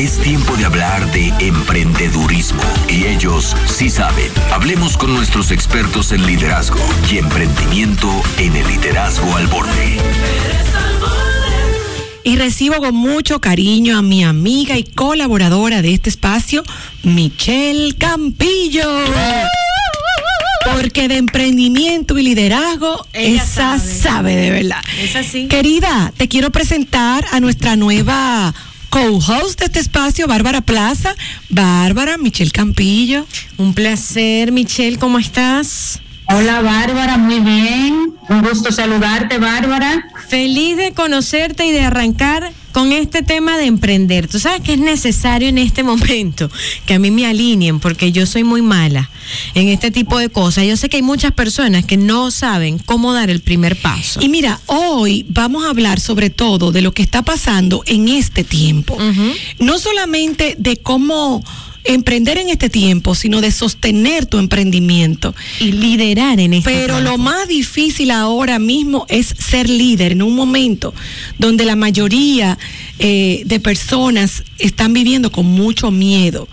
Es tiempo de hablar de emprendedurismo y ellos sí saben. Hablemos con nuestros expertos en liderazgo y emprendimiento en el liderazgo al borde. Y recibo con mucho cariño a mi amiga y colaboradora de este espacio, Michelle Campillo. Porque de emprendimiento y liderazgo, Ella esa sabe. sabe. de verdad. Es así. Querida, te quiero presentar a nuestra nueva co-host de este espacio, Bárbara Plaza. Bárbara, Michelle Campillo. Un placer, Michelle, ¿cómo estás? Hola Bárbara, muy bien. Un gusto saludarte, Bárbara. Feliz de conocerte y de arrancar con este tema de emprender. Tú sabes que es necesario en este momento que a mí me alineen porque yo soy muy mala en este tipo de cosas. Yo sé que hay muchas personas que no saben cómo dar el primer paso. Y mira, hoy vamos a hablar sobre todo de lo que está pasando en este tiempo. No solamente de cómo emprender en este tiempo, sino de sostener tu emprendimiento. y liderar en este Pero lo más difícil ahora mismo es ser líder en un momento donde la mayoría eh, de personas están viviendo con mucho miedo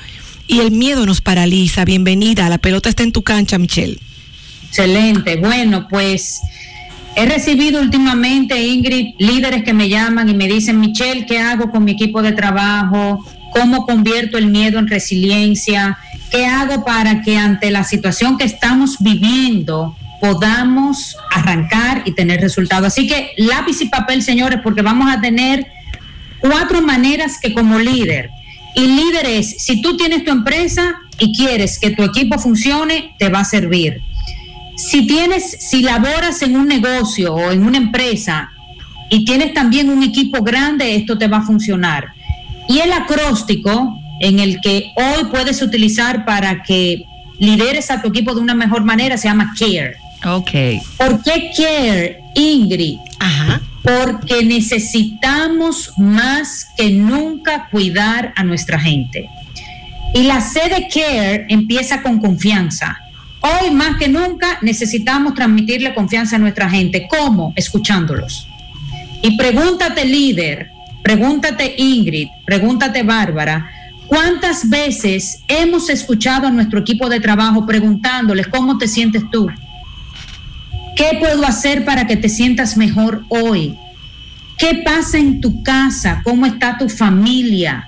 y el miedo nos paraliza. Bienvenida, la pelota está en tu cancha, Michelle. Excelente. Bueno, pues he recibido últimamente, Ingrid, líderes que me llaman y me dicen, Michelle, ¿qué hago con mi equipo de trabajo? ¿Cómo convierto el miedo en resiliencia? ¿Qué hago para que ante la situación que estamos viviendo podamos arrancar y tener resultados? Así que lápiz y papel, señores, porque vamos a tener cuatro maneras que como líder, y líder es, si tú tienes tu empresa y quieres que tu equipo funcione, te va a servir. Si tienes, si laboras en un negocio o en una empresa y tienes también un equipo grande, esto te va a funcionar. Y el acróstico en el que hoy puedes utilizar para que lideres a tu equipo de una mejor manera se llama CARE. Ok. ¿Por qué CARE, Ingrid? Ajá. porque necesitamos más que nunca cuidar a nuestra gente. Y la C de Care empieza con confianza. Hoy más que nunca necesitamos transmitirle confianza a nuestra gente. ¿Cómo? Escuchándolos. Y pregúntate líder, pregúntate Ingrid, pregúntate Bárbara, ¿cuántas veces hemos escuchado a nuestro equipo de trabajo preguntándoles cómo te sientes tú? ¿Qué puedo hacer para que te sientas mejor hoy? ¿Qué pasa en tu casa? ¿Cómo está tu familia?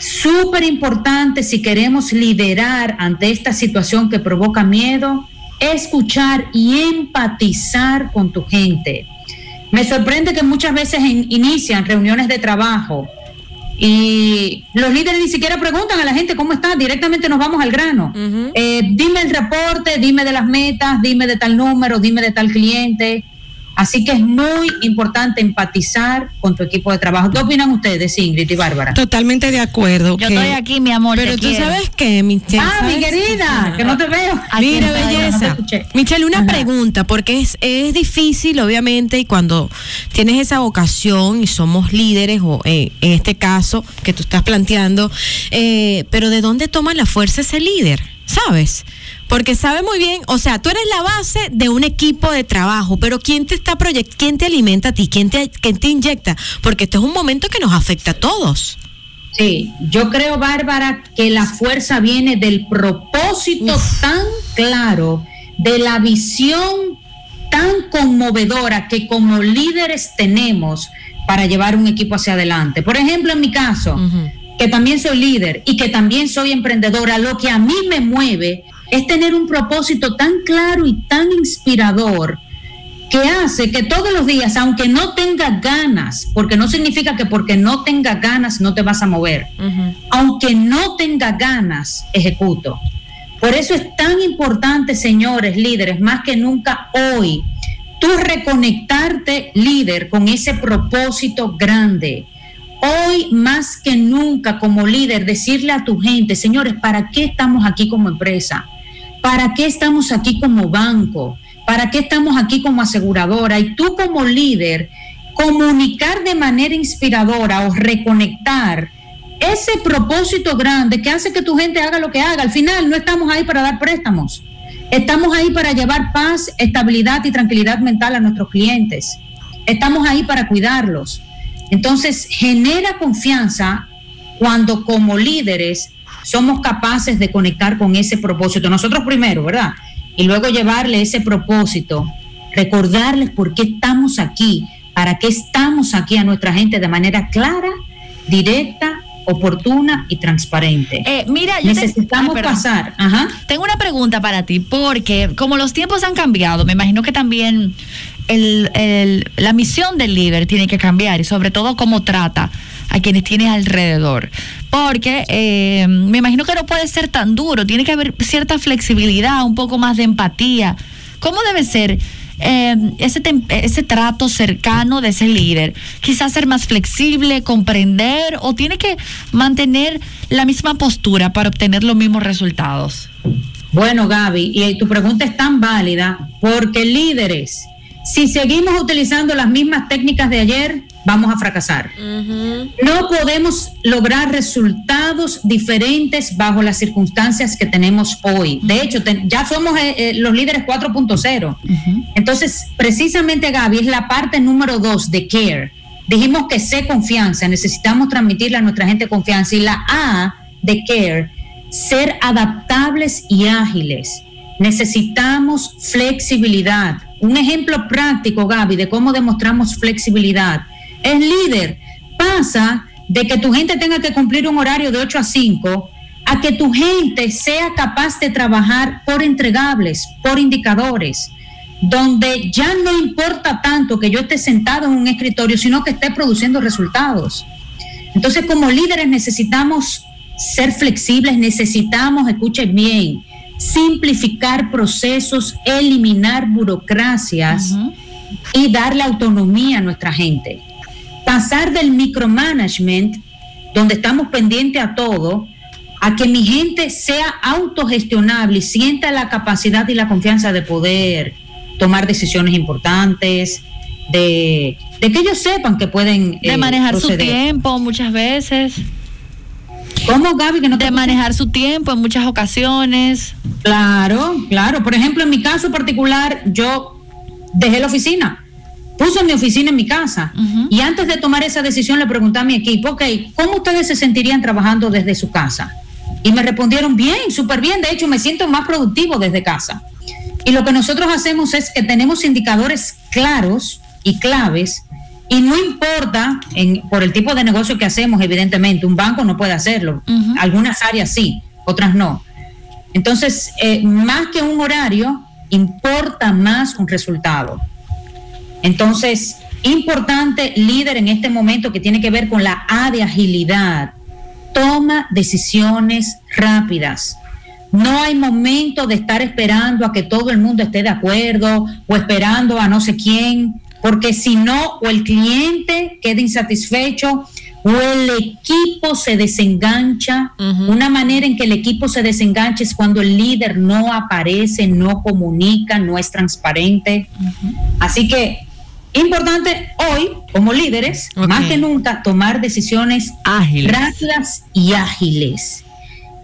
Súper importante si queremos liderar ante esta situación que provoca miedo, escuchar y empatizar con tu gente. Me sorprende que muchas veces inician reuniones de trabajo y los líderes ni siquiera preguntan a la gente cómo está, directamente nos vamos al grano. Eh, dime el reporte, dime de las metas, dime de tal número, dime de tal cliente. Así que es muy importante empatizar con tu equipo de trabajo. ¿Qué opinan ustedes, Ingrid y Bárbara? Totalmente de acuerdo. Yo que- estoy aquí, mi amor. Pero tú quiero. sabes que, Michelle. ah, mi querida, que no te veo. Aquí Mira, no belleza. escuché. Michelle, una Ajá. pregunta, porque es, es difícil, obviamente, y cuando tienes esa vocación y somos líderes, o eh, en este caso que tú estás planteando, eh, pero ¿de dónde toma la fuerza ese líder? ¿Sabes? Porque sabe muy bien, o sea, tú eres la base de un equipo de trabajo, pero ¿quién te está proyect quién te alimenta a ti? ¿Quién te, quién te inyecta? Porque esto es un momento que nos afecta a todos. Sí, yo creo, Bárbara, que la fuerza viene del propósito tan claro, de la visión tan conmovedora que como líderes tenemos para llevar un equipo hacia adelante. Por ejemplo, en mi caso. Que también soy líder y que también soy emprendedora, lo que a mí me mueve es tener un propósito tan claro y tan inspirador que hace que todos los días, aunque no tenga ganas, porque no significa que porque no tenga ganas no te vas a mover, aunque no tenga ganas, ejecuto. Por eso es tan importante, señores líderes, más que nunca hoy, tú reconectarte líder con ese propósito grande. Hoy más que nunca como líder, decirle a tu gente, señores, ¿para qué estamos aquí como empresa? ¿Para qué estamos aquí como banco? ¿Para qué estamos aquí como aseguradora? Y tú como líder, comunicar de manera inspiradora o reconectar ese propósito grande que hace que tu gente haga lo que haga. Al final no estamos ahí para dar préstamos. Estamos ahí para llevar paz, estabilidad y tranquilidad mental a nuestros clientes. Estamos ahí para cuidarlos. Entonces, genera confianza cuando como líderes somos capaces de conectar con ese propósito. Nosotros primero, ¿verdad? Y luego llevarle ese propósito, recordarles por qué estamos aquí, para qué estamos aquí a nuestra gente de manera clara, directa, oportuna y transparente. Eh, mira, necesitamos pasar. Ajá. Tengo una pregunta para ti, porque como los tiempos han cambiado, me imagino que también el, la misión del líder tiene que cambiar y sobre todo cómo trata a quienes tienes alrededor. Porque eh, me imagino que no puede ser tan duro, tiene que haber cierta flexibilidad, un poco más de empatía. ¿Cómo debe ser eh, ese, ese trato cercano de ese líder? Quizás ser más flexible, comprender o tiene que mantener la misma postura para obtener los mismos resultados. Bueno, Gaby, y tu pregunta es tan válida porque líderes si seguimos utilizando las mismas técnicas de ayer, vamos a fracasar. No podemos lograr resultados diferentes bajo las circunstancias que tenemos hoy. De hecho, ya somos eh, eh, los líderes 4.0. Entonces, precisamente, Gaby, es la parte número dos de CARE. Dijimos que sé confianza, necesitamos transmitirle a nuestra gente confianza. Y la A de CARE, ser adaptables y ágiles. Necesitamos flexibilidad un ejemplo práctico, Gaby, de cómo demostramos flexibilidad. Es líder. Pasa de que tu gente tenga que cumplir un horario de 8 a 5 a que tu gente sea capaz de trabajar por entregables, por indicadores, donde ya no importa tanto que yo esté sentado en un escritorio, sino que esté produciendo resultados. Entonces, como líderes necesitamos ser flexibles, necesitamos, escuchen bien, simplificar procesos, eliminar burocracias y darle autonomía a nuestra gente. Pasar del micromanagement, donde estamos pendientes a todo, a que mi gente sea autogestionable y sienta la capacidad y la confianza de poder tomar decisiones importantes, de, que ellos sepan que pueden... De manejar su tiempo muchas veces. ¿Cómo, Gaby? Que no de manejar su tiempo en muchas ocasiones. Claro, claro. Por ejemplo, en mi caso particular, yo dejé la oficina. Puse mi oficina en mi casa. Y antes de tomar esa decisión le pregunté a mi equipo, ok, ¿cómo ustedes se sentirían trabajando desde su casa? Y me respondieron, bien, súper bien. De hecho, me siento más productivo desde casa. Y lo que nosotros hacemos es que tenemos indicadores claros y claves y no importa en, por el tipo de negocio que hacemos, evidentemente, un banco no puede hacerlo. Algunas áreas sí, otras no. Entonces, eh, más que un horario, importa más un resultado. Entonces, importante líder en este momento que tiene que ver con la A de agilidad. Toma decisiones rápidas. No hay momento de estar esperando a que todo el mundo esté de acuerdo o esperando a no sé quién porque si no, o el cliente queda insatisfecho o el equipo se desengancha. Una manera en que el equipo se desengancha es cuando el líder no aparece, no comunica, no es transparente. Así que importante hoy, como líderes, más que nunca, tomar decisiones ágiles. rápidas y ágiles.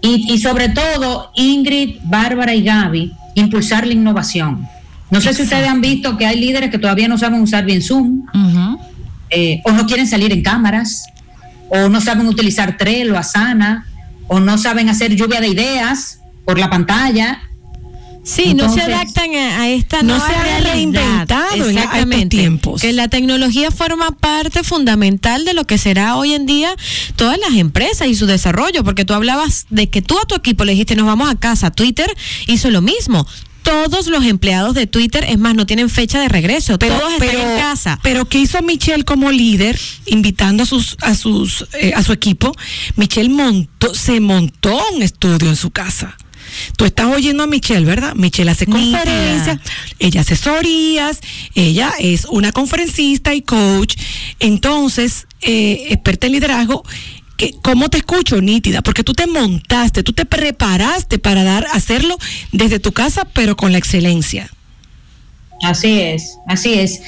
Y, y sobre todo, Ingrid, Bárbara y Gaby, impulsar la innovación. No sé si ustedes han visto que hay líderes que todavía no saben usar bien Zoom, eh, o no quieren salir en cámaras, o no saben utilizar Trello, Asana, o no saben hacer lluvia de ideas por la pantalla. Sí, no se adaptan a, esta no se ha reinventado en tiempos. Que la tecnología forma parte fundamental de lo que será hoy en día todas las empresas y su desarrollo, porque tú hablabas de que tú a tu equipo le dijiste nos vamos a casa. Twitter hizo lo mismo todos los empleados de Twitter, es más, no tienen fecha de regreso, pero, todos están en casa. Pero ¿qué hizo Michelle como líder, invitando a sus, a sus, eh, a su equipo? Michelle montó, se montó un estudio en su casa. Tú estás oyendo a Michelle, ¿verdad? Michelle hace conferencias, ella asesorías, ella es una conferencista y coach, entonces, eh, experta en liderazgo, ¿cómo te escucho, nítida? Porque tú te montaste, tú te preparaste para dar, hacerlo desde tu casa, pero con la excelencia. Así es, así es.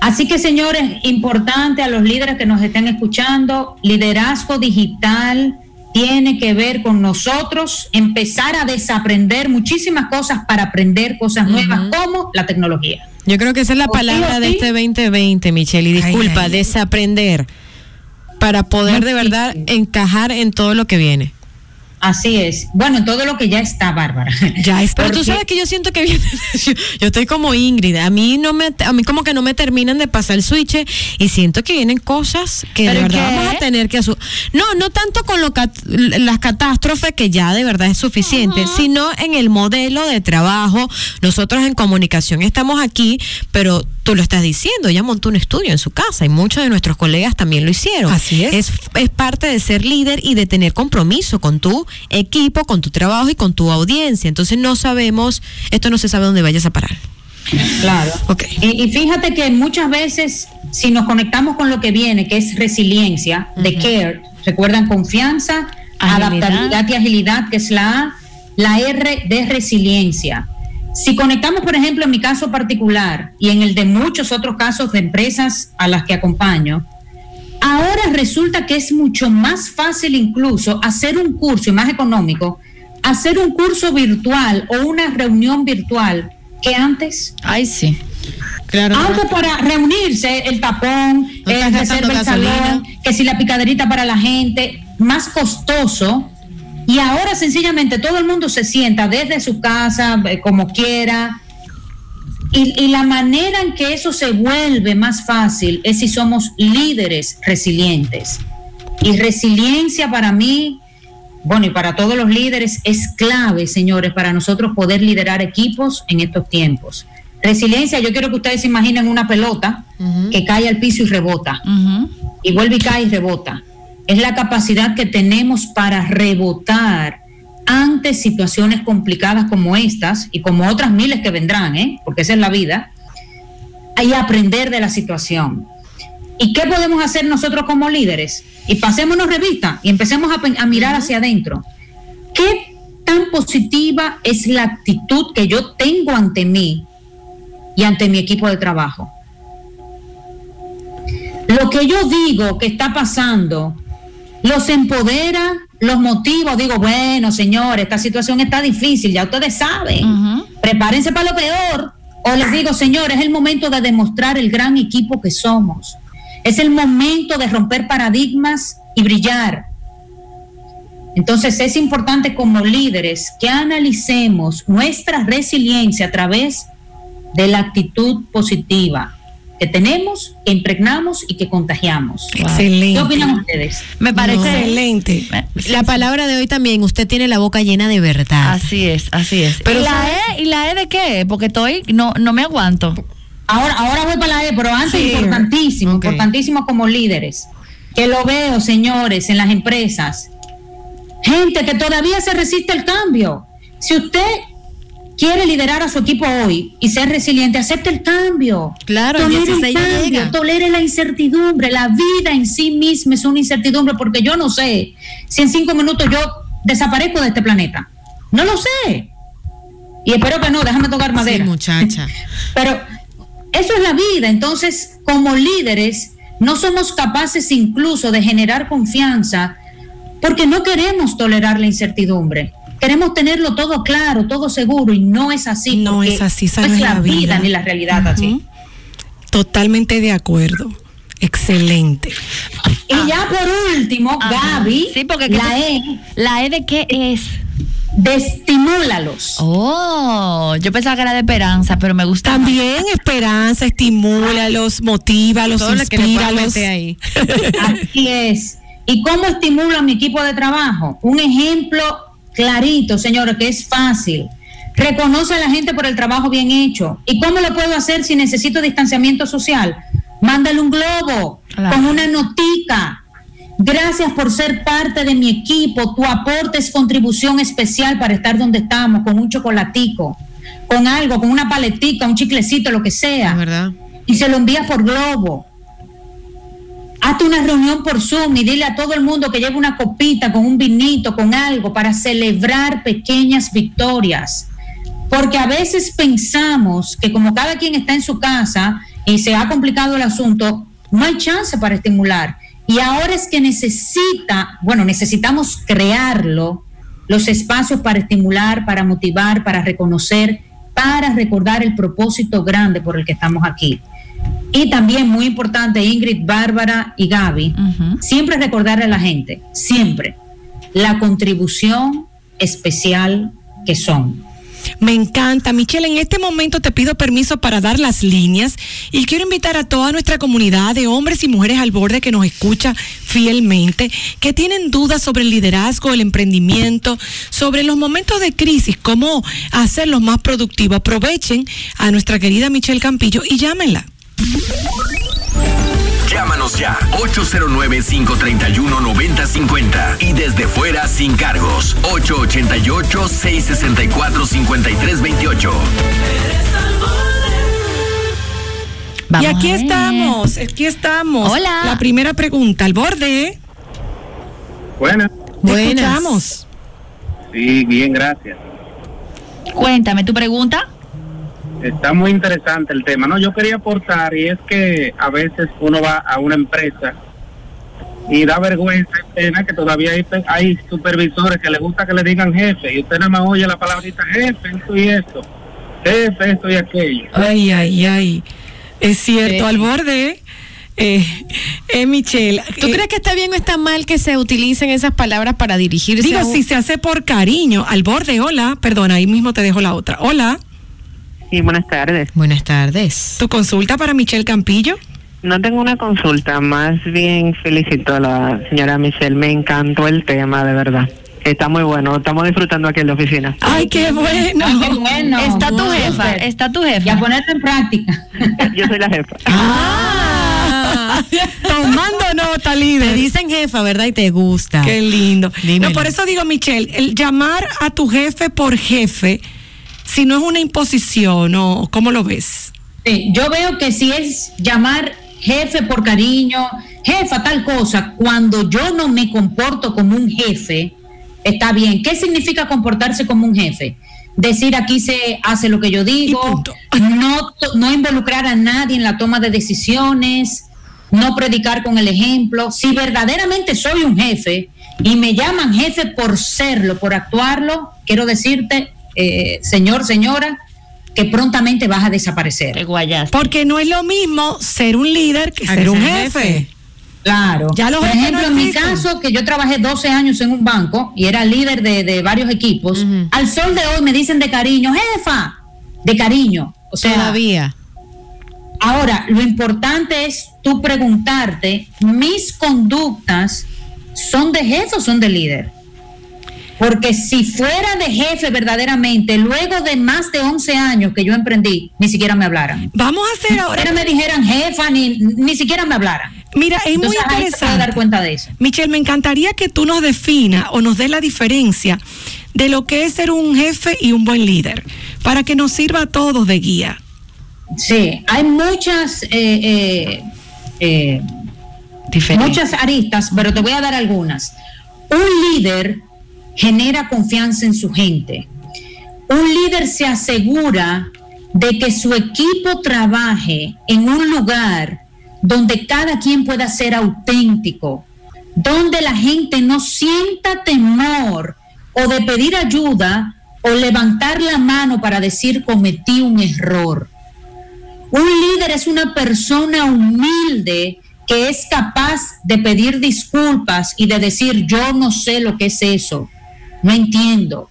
Así que, señores, importante a los líderes que nos estén escuchando, liderazgo digital tiene que ver con nosotros empezar a desaprender muchísimas cosas para aprender cosas nuevas como la tecnología. Yo creo que esa es la palabra de este 2020, Michelle, y disculpa, desaprender para poder de verdad encajar en todo lo que viene. Así es. Bueno, en todo lo que ya está, Bárbara. Ya está. Pero tú sabes que yo siento que viene, yo, yo estoy como Ingrid, a mí no me, a mí como que no me terminan de pasar el switch y siento que vienen cosas que de ¿Pero verdad qué? vamos a tener que asumir. No, no tanto con lo cat- las catástrofes que ya de verdad es suficiente, sino en el modelo de trabajo. Nosotros en comunicación estamos aquí, pero tú lo estás diciendo, ella montó un estudio en su casa y muchos de nuestros colegas también lo hicieron. Así es. Es, es parte de ser líder y de tener compromiso con tu equipo, con tu trabajo y con tu audiencia. Entonces no sabemos, esto no se sabe dónde vayas a parar. Claro. Ok. Y, y fíjate que muchas veces, si nos conectamos con lo que viene, que es resiliencia, de CARE, recuerdan confianza, Agilidad. adaptabilidad y agilidad, que es la A, la R de resiliencia. Si conectamos, por ejemplo, en mi caso particular y en el de muchos otros casos de empresas a las que acompaño, ahora resulta que es mucho más fácil incluso hacer un curso y más económico, hacer un curso virtual o una reunión virtual que antes. Ay, sí. Claro. Aunque para reunirse, el tapón, No gastando reserva el gasolina. salón, que si la picaderita para la gente, más costoso. Y ahora sencillamente todo el mundo se sienta desde su casa, eh, como quiera. Y, y la manera en que eso se vuelve más fácil es si somos líderes resilientes. Y resiliencia para mí, bueno, y para todos los líderes es clave, señores, para nosotros poder liderar equipos en estos tiempos. Resiliencia, yo quiero que ustedes se imaginen una pelota que cae al piso y rebota y vuelve y cae y rebota. Es la capacidad que tenemos para rebotar ante situaciones complicadas como estas y como otras miles que vendrán, ¿eh? porque esa es la vida, y aprender de la situación. ¿Y qué podemos hacer nosotros como líderes? Y pasémonos revista y empecemos a, a mirar hacia adentro. ¿Qué tan positiva es la actitud que yo tengo ante mí y ante mi equipo de trabajo? Lo que yo digo que está pasando, los empodera, los motiva, digo, bueno, señores, esta situación está difícil, ya ustedes saben, prepárense para lo peor. O les digo, señores, es el momento de demostrar el gran equipo que somos. Es el momento de romper paradigmas y brillar. Entonces es importante como líderes que analicemos nuestra resiliencia a través de la actitud positiva que tenemos, que impregnamos y que contagiamos. Excelente. ¿Qué opinan ustedes? Me parece. Excelente. La palabra de hoy también, usted tiene la boca llena de verdad. Así es, así es. Pero ¿Y, la e, ¿Y la E de qué? Porque estoy, no, no me aguanto. Ahora, ahora voy para la E, pero antes Sí. importantísimo, importantísimo como líderes. Que lo veo, señores, en las empresas. Gente que todavía se resiste al cambio. Si usted quiere liderar a su equipo hoy y ser resiliente, acepte el cambio. Claro, el tolere 16 ya cambio, llega. tolere la incertidumbre. La vida en sí misma es una incertidumbre porque yo no sé si en cinco minutos yo desaparezco de este planeta. No lo sé. Y espero que no, déjame tocar madera. Sí, muchacha. Pero eso es la vida. Entonces, como líderes, no somos capaces incluso de generar confianza porque no queremos tolerar la incertidumbre. Queremos tenerlo todo claro, todo seguro y no es así. No es así, no es la la vida vida. ni la realidad así. Totalmente de acuerdo. Excelente. Y ya por último, Ajá. Gaby, Sí, porque que la E, ¿La E de qué es? de estimúlalos. Oh, yo pensaba que era de esperanza, pero me gusta. más. También esperanza, estimúlalos, motívalos, Todo lo que inspíralos. ahí. Así es. ¿Y cómo estimulo a mi equipo de trabajo? Un ejemplo clarito, señores, que es fácil. Reconoce a la gente por el trabajo bien hecho. ¿Y cómo lo puedo hacer si necesito distanciamiento social? Mándale un globo Claro. con una notica. Gracias por ser parte de mi equipo. Tu aporte es contribución especial para estar donde estamos, con un chocolatico, con algo, con una paletica, un chiclecito, lo que sea verdad. y se lo envías por globo. Hazte una reunión por Zoom y dile a todo el mundo que lleve una copita con un vinito, con algo, para celebrar pequeñas victorias. Porque a veces pensamos que como cada quien está en su casa y se ha complicado el asunto, no hay chance para estimular. Y ahora es que necesita, bueno, necesitamos crearlo, los espacios para estimular, para motivar, para reconocer, para recordar el propósito grande por el que estamos aquí. Y también muy importante, Ingrid, Bárbara y Gaby, siempre recordarle a la gente, siempre, la contribución especial que son. Me encanta. Michelle, en este momento te pido permiso para dar las líneas y quiero invitar a toda nuestra comunidad de hombres y mujeres al borde que nos escucha fielmente, que tienen dudas sobre el liderazgo, el emprendimiento, sobre los momentos de crisis, cómo hacerlos más productivos. Aprovechen a nuestra querida Michelle Campillo y llámenla. Llámanos ya 809-531-9050 y desde fuera sin cargos 888-664-5328. Vamos y aquí estamos, aquí estamos. Hola. La primera pregunta, al borde. Buenas. Buenas. escuchamos. Sí, bien, gracias. Cuéntame tu pregunta. Está muy interesante el tema. No, yo quería aportar y es que a veces uno va a una empresa y da vergüenza, es pena que todavía hay, hay supervisores que les gusta que le digan jefe y usted nada más oye la palabrita jefe, esto y esto, jefe, esto y aquello. Ay, ay, ay. Es cierto, Sí. al borde. Eh, eh, Michelle. ¿Tú eh, crees que está bien o está mal que se utilicen esas palabras para dirigirse Digo, a un- si se hace por cariño, al borde, hola, perdona, ahí mismo te dejo la otra. Hola, Sí, buenas tardes. Buenas tardes. tu consulta para Michelle Campillo. No tengo una consulta, más bien felicito a la señora Michelle. Me encantó el tema, de verdad. Está muy bueno, estamos disfrutando aquí en la oficina. Ay, qué bueno. Ay, qué bueno. está tu jefa, está tu Y a jefa. ponerlo en práctica. Yo soy la jefa. Ah, tomando nota, Te líder. dicen jefa, ¿verdad? Y te gusta. Qué lindo. Dímelo. No, por eso digo, Michelle, el llamar a tu jefe por jefe, si no es una imposición, o ¿cómo lo ves? Sí, yo veo que si es llamar jefe por cariño, jefa tal cosa, cuando yo no me comporto como un jefe, está bien. ¿Qué significa comportarse como un jefe? Decir aquí se hace lo que yo digo, no, to- no involucrar a nadie en la toma de decisiones, no predicar con el ejemplo. Si verdaderamente soy un jefe y me llaman jefe por serlo, por actuarlo, quiero decirte, eh, señor, señora, que prontamente vas a desaparecer. Porque no es lo mismo ser un líder que A ser que un jefe. jefe. Claro. Ya los Por ejemplo, no en mi caso, que yo trabajé 12 años en un banco y era líder de, de varios equipos, al sol de hoy me dicen de cariño, jefa, de cariño. O sea, Todavía. ahora, lo importante es tú preguntarte, ¿mis conductas son de jefe o son de líder? Porque si fuera de jefe verdaderamente, luego de más de 11 años que yo emprendí, ni siquiera me hablaran. Vamos a hacer Ni ahora. siquiera me dijeran jefa, ni, ni siquiera me hablaran. Mira, es muy Entonces, interesante. dar cuenta de eso. Michelle, me encantaría que tú nos definas o nos des la diferencia de lo que es ser un jefe y un buen líder, para que nos sirva a todos de guía. Sí, hay muchas, eh, eh, eh, muchas aristas, pero te voy a dar algunas. Un líder genera confianza en su gente. Un líder se asegura de que su equipo trabaje en un lugar donde cada quien pueda ser auténtico, donde la gente no sienta temor o de pedir ayuda o levantar la mano para decir cometí un error. Un líder es una persona humilde que es capaz de pedir disculpas y de decir yo no sé lo que es eso, no entiendo.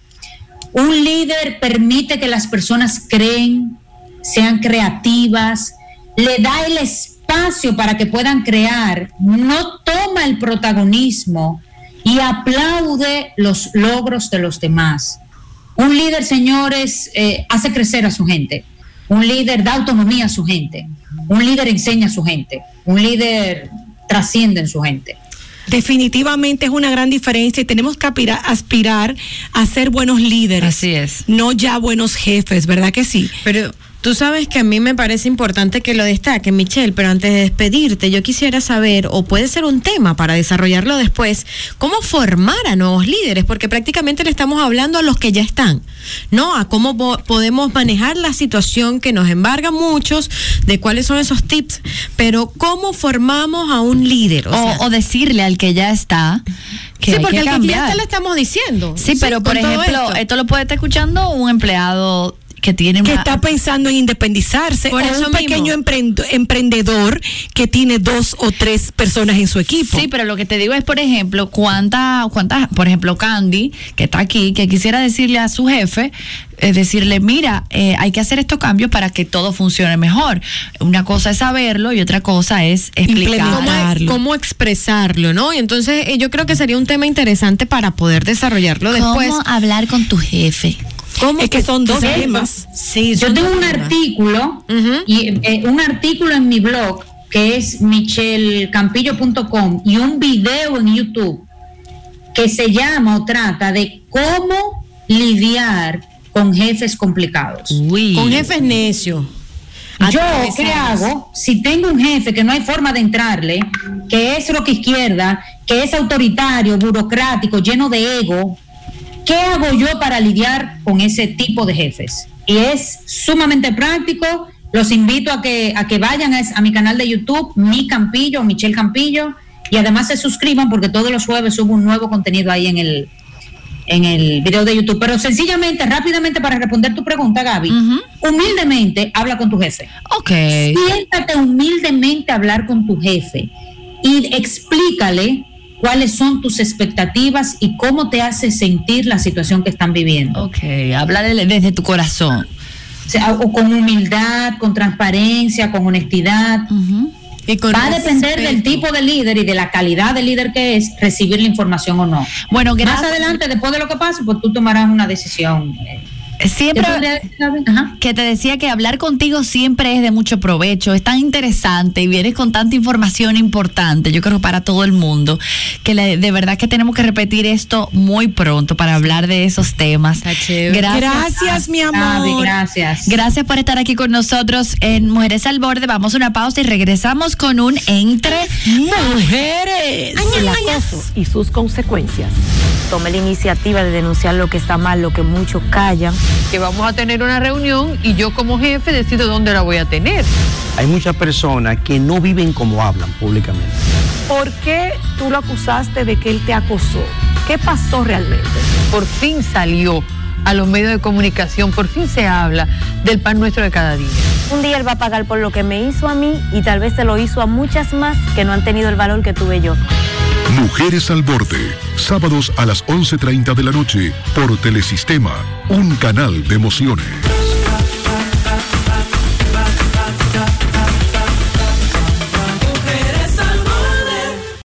Un líder permite que las personas creen, sean creativas, le da el espacio para que puedan crear, no toma el protagonismo y aplaude los logros de los demás. Un líder, señores, eh, hace crecer a su gente. Un líder da autonomía a su gente. Un líder enseña a su gente. Un líder trasciende en su gente. Definitivamente es una gran diferencia y tenemos que aspirar a ser buenos líderes. Así es. No ya buenos jefes, ¿verdad que sí? Pero tú sabes que a mí me parece importante que lo destaque, Michelle, pero antes de despedirte, yo quisiera saber, o puede ser un tema para desarrollarlo después, cómo formar a nuevos líderes, porque prácticamente le estamos hablando a los que ya están, ¿no? A cómo po- podemos manejar la situación que nos embarga a muchos, de cuáles son esos tips, pero cómo formamos a un líder. O O, sea, o decirle al que ya está que sí, porque que al que ya cambiar. está le estamos diciendo. Sí, pero por ejemplo, esto. esto. lo puede estar escuchando un empleado que tiene que una- está pensando en independizarse Por o eso un mismo. pequeño emprend- emprendedor que tiene dos o tres personas en su equipo. Sí, pero lo que te digo es, por ejemplo, cuánta, cuántas, por ejemplo, Candy, que está aquí, que quisiera decirle a su jefe, eh, decirle, mira, eh, hay que hacer estos cambios para que todo funcione mejor. Una cosa es saberlo y otra cosa es explicar. cómo, Darlo. cómo expresarlo, ¿no? Y entonces eh, yo creo que sería un tema interesante para poder desarrollarlo después. ¿Cómo hablar con tu jefe? ¿Cómo es que son dos temas. Sí, Yo tengo un temas. artículo, y, eh, un artículo en mi blog que es michelcampillo.com y un video en YouTube que se llama o trata de cómo lidiar con jefes complicados. Uy. Con jefes necios. Yo. ¿qué hago? Si tengo un jefe que no hay forma de entrarle, que es roca izquierda, que es autoritario, burocrático, lleno de ego, ¿qué hago yo para lidiar con ese tipo de jefes? Y es sumamente práctico. Los invito a que, a que vayan a, mi canal de YouTube, Mi Campillo, Michelle Campillo, y además se suscriban porque todos los jueves subo un nuevo contenido ahí en el, en el video de YouTube. Pero sencillamente, rápidamente, para responder tu pregunta, Gaby, humildemente habla con tu jefe. Ok. Siéntate humildemente a hablar con tu jefe y explícale cuáles son tus expectativas y cómo te hace sentir la situación que están viviendo. Ok, habla de- desde tu corazón. O, sea, o con humildad, con transparencia, con honestidad. Y Va a depender respeto. del tipo de líder y de la calidad del líder que es recibir la información o no. Bueno, Más gracias. adelante, después de lo que pase, pues tú tomarás una decisión. Eh, Siempre. que te decía que hablar contigo siempre es de mucho provecho, es tan interesante y vienes con tanta información importante, yo creo para todo el mundo, que le- de verdad que tenemos que repetir esto muy pronto para hablar de esos temas. Gracias. Gracias, mi amor. gracias. Gracias por estar aquí con nosotros en Mujeres al Borde. Vamos a una pausa y regresamos con un entre Mujeres. el acoso y sus consecuencias. Tome la iniciativa de denunciar lo que está mal, lo que muchos callan. que vamos a tener una reunión y yo como jefe decido dónde la voy a tener. Hay muchas personas que no viven como hablan públicamente. ¿Por qué tú lo acusaste de que él te acosó? ¿Qué pasó realmente? Por fin salió a los medios de comunicación, por fin se habla del pan nuestro de cada día. Un día él va a pagar por lo que me hizo a mí y tal vez se lo hizo a muchas más que no han tenido el valor que tuve yo. Mujeres al Borde, sábados a las 11.30 de la noche por Telesistema, un canal de emociones.